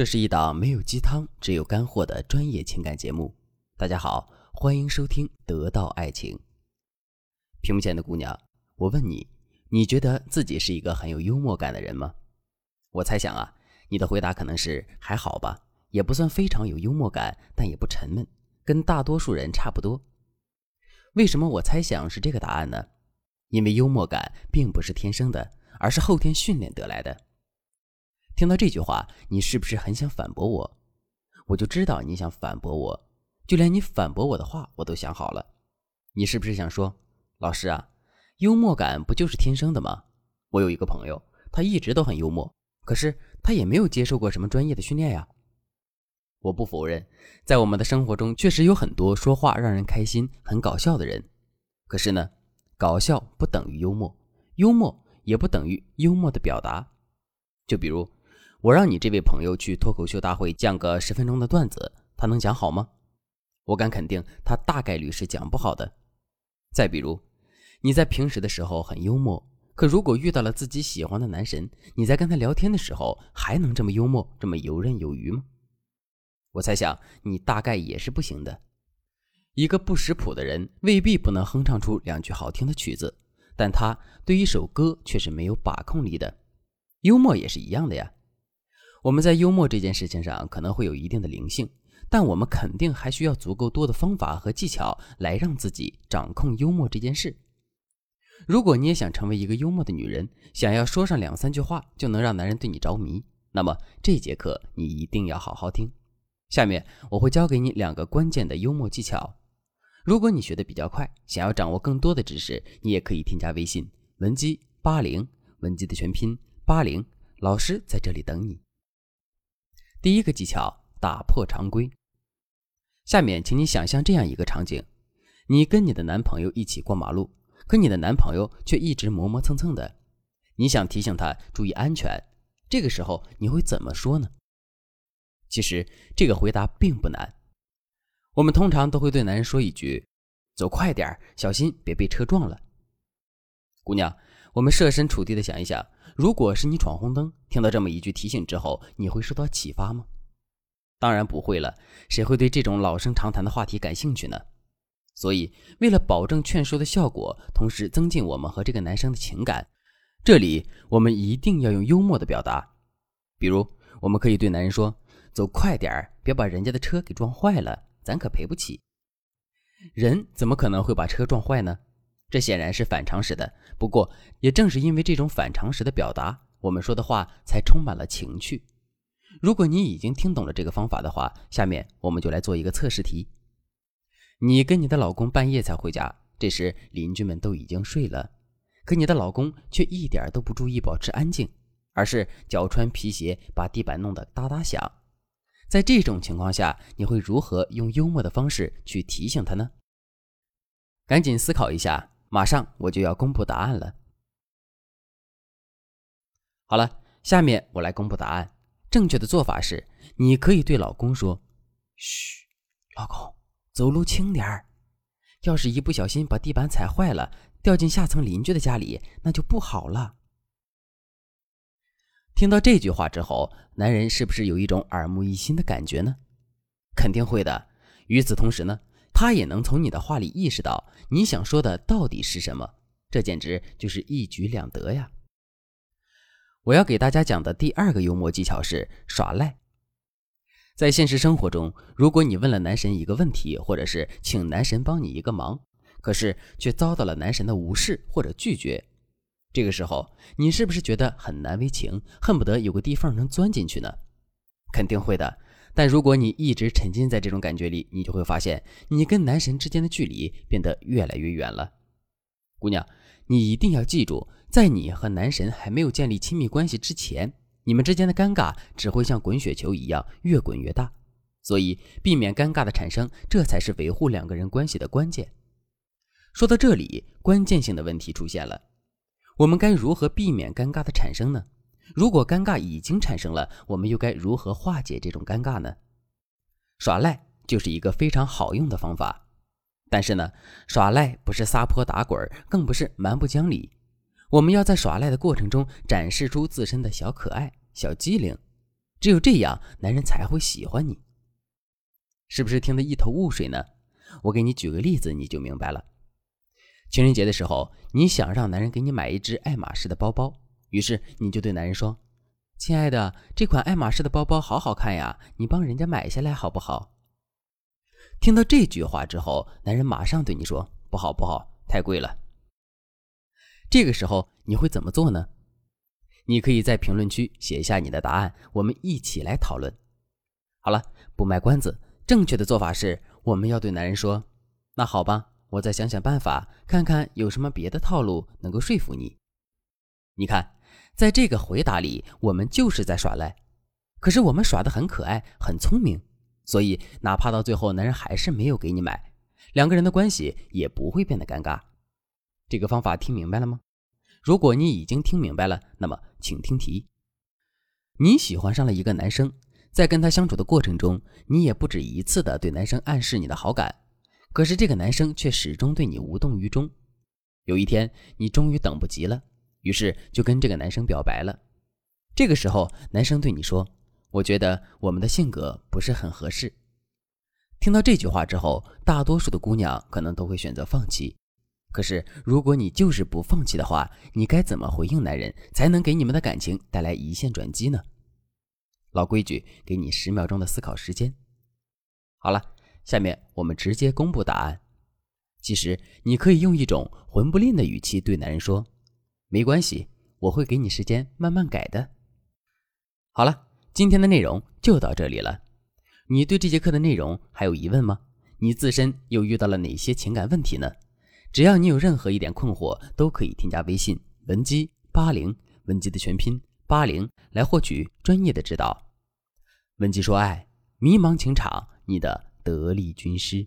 这是一档没有鸡汤，只有干货的专业情感节目。大家好，欢迎收听《得到爱情》。屏幕前的姑娘，我问你，你觉得自己是一个很有幽默感的人吗？我猜想啊，你的回答可能是还好吧，也不算非常有幽默感，但也不沉闷，跟大多数人差不多。为什么我猜想是这个答案呢？因为幽默感并不是天生的，而是后天训练得来的。听到这句话，你是不是很想反驳我？我就知道你想反驳我，就连你反驳我的话我都想好了。你是不是想说，老师啊，幽默感不就是天生的吗？我有一个朋友，他一直都很幽默，可是他也没有接受过什么专业的训练呀。我不否认，在我们的生活中确实有很多说话让人开心、很搞笑的人。可是呢，搞笑不等于幽默，幽默也不等于幽默的表达。就比如。我让你这位朋友去脱口秀大会讲个十分钟的段子，他能讲好吗？我敢肯定，他大概率是讲不好的。再比如，你在平时的时候很幽默，可如果遇到了自己喜欢的男神，你在跟他聊天的时候还能这么幽默、这么游刃有余吗？我猜想你大概也是不行的。一个不识谱的人未必不能哼唱出两句好听的曲子，但他对一首歌却是没有把控力的。幽默也是一样的呀。我们在幽默这件事情上可能会有一定的灵性，但我们肯定还需要足够多的方法和技巧来让自己掌控幽默这件事。如果你也想成为一个幽默的女人，想要说上两三句话就能让男人对你着迷，那么这节课你一定要好好听。下面我会教给你两个关键的幽默技巧。如果你学的比较快，想要掌握更多的知识，你也可以添加微信文姬八零，文姬的全拼八零，老师在这里等你。第一个技巧，打破常规。下面，请你想象这样一个场景：你跟你的男朋友一起过马路，可你的男朋友却一直磨磨蹭蹭的。你想提醒他注意安全，这个时候你会怎么说呢？其实这个回答并不难。我们通常都会对男人说一句：“走快点，小心别被车撞了。”姑娘，我们设身处地的想一想。如果是你闯红灯，听到这么一句提醒之后，你会受到启发吗？当然不会了，谁会对这种老生常谈的话题感兴趣呢？所以，为了保证劝说的效果，同时增进我们和这个男生的情感，这里我们一定要用幽默的表达。比如，我们可以对男人说：“走快点儿，别把人家的车给撞坏了，咱可赔不起。”人怎么可能会把车撞坏呢？这显然是反常识的。不过，也正是因为这种反常识的表达，我们说的话才充满了情趣。如果你已经听懂了这个方法的话，下面我们就来做一个测试题。你跟你的老公半夜才回家，这时邻居们都已经睡了，可你的老公却一点都不注意保持安静，而是脚穿皮鞋把地板弄得哒哒响。在这种情况下，你会如何用幽默的方式去提醒他呢？赶紧思考一下。马上我就要公布答案了。好了，下面我来公布答案。正确的做法是，你可以对老公说：“嘘，老公，走路轻点儿。要是一不小心把地板踩坏了，掉进下层邻居的家里，那就不好了。”听到这句话之后，男人是不是有一种耳目一新的感觉呢？肯定会的。与此同时呢？他也能从你的话里意识到你想说的到底是什么，这简直就是一举两得呀！我要给大家讲的第二个幽默技巧是耍赖。在现实生活中，如果你问了男神一个问题，或者是请男神帮你一个忙，可是却遭到了男神的无视或者拒绝，这个时候你是不是觉得很难为情，恨不得有个地缝能钻进去呢？肯定会的。但如果你一直沉浸在这种感觉里，你就会发现，你跟男神之间的距离变得越来越远了。姑娘，你一定要记住，在你和男神还没有建立亲密关系之前，你们之间的尴尬只会像滚雪球一样越滚越大。所以，避免尴尬的产生，这才是维护两个人关系的关键。说到这里，关键性的问题出现了：我们该如何避免尴尬的产生呢？如果尴尬已经产生了，我们又该如何化解这种尴尬呢？耍赖就是一个非常好用的方法，但是呢，耍赖不是撒泼打滚，更不是蛮不讲理。我们要在耍赖的过程中展示出自身的小可爱、小机灵。只有这样，男人才会喜欢你。是不是听得一头雾水呢？我给你举个例子，你就明白了。情人节的时候，你想让男人给你买一只爱马仕的包包，于是你就对男人说：“亲爱的，这款爱马仕的包包好好看呀，你帮人家买下来好不好？”听到这句话之后，男人马上对你说：“不好，不好，太贵了。”这个时候你会怎么做呢？你可以在评论区写一下你的答案，我们一起来讨论。好了，不卖关子，正确的做法是，我们要对男人说：“那好吧，我再想想办法，看看有什么别的套路能够说服你。”你看，在这个回答里，我们就是在耍赖，可是我们耍的很可爱，很聪明，所以哪怕到最后男人还是没有给你买，两个人的关系也不会变得尴尬。这个方法听明白了吗？如果你已经听明白了，那么请听题。你喜欢上了一个男生，在跟他相处的过程中，你也不止一次的对男生暗示你的好感，可是这个男生却始终对你无动于衷。有一天，你终于等不及了，于是就跟这个男生表白了。这个时候，男生对你说：“我觉得我们的性格不是很合适。”听到这句话之后，大多数的姑娘可能都会选择放弃。可是，如果你就是不放弃的话，你该怎么回应男人，才能给你们的感情带来一线转机呢？老规矩，给你十秒钟的思考时间。好了，下面我们直接公布答案。其实，你可以用一种混不吝的语气对男人说：“没关系，我会给你时间慢慢改的。”好了，今天的内容就到这里了。你对这节课的内容还有疑问吗？你自身又遇到了哪些情感问题呢？只要你有任何一点困惑，都可以添加微信文姬八零，文姬的全拼八零，来获取专业的指导。文姬说爱，迷茫情场，你的得力军师。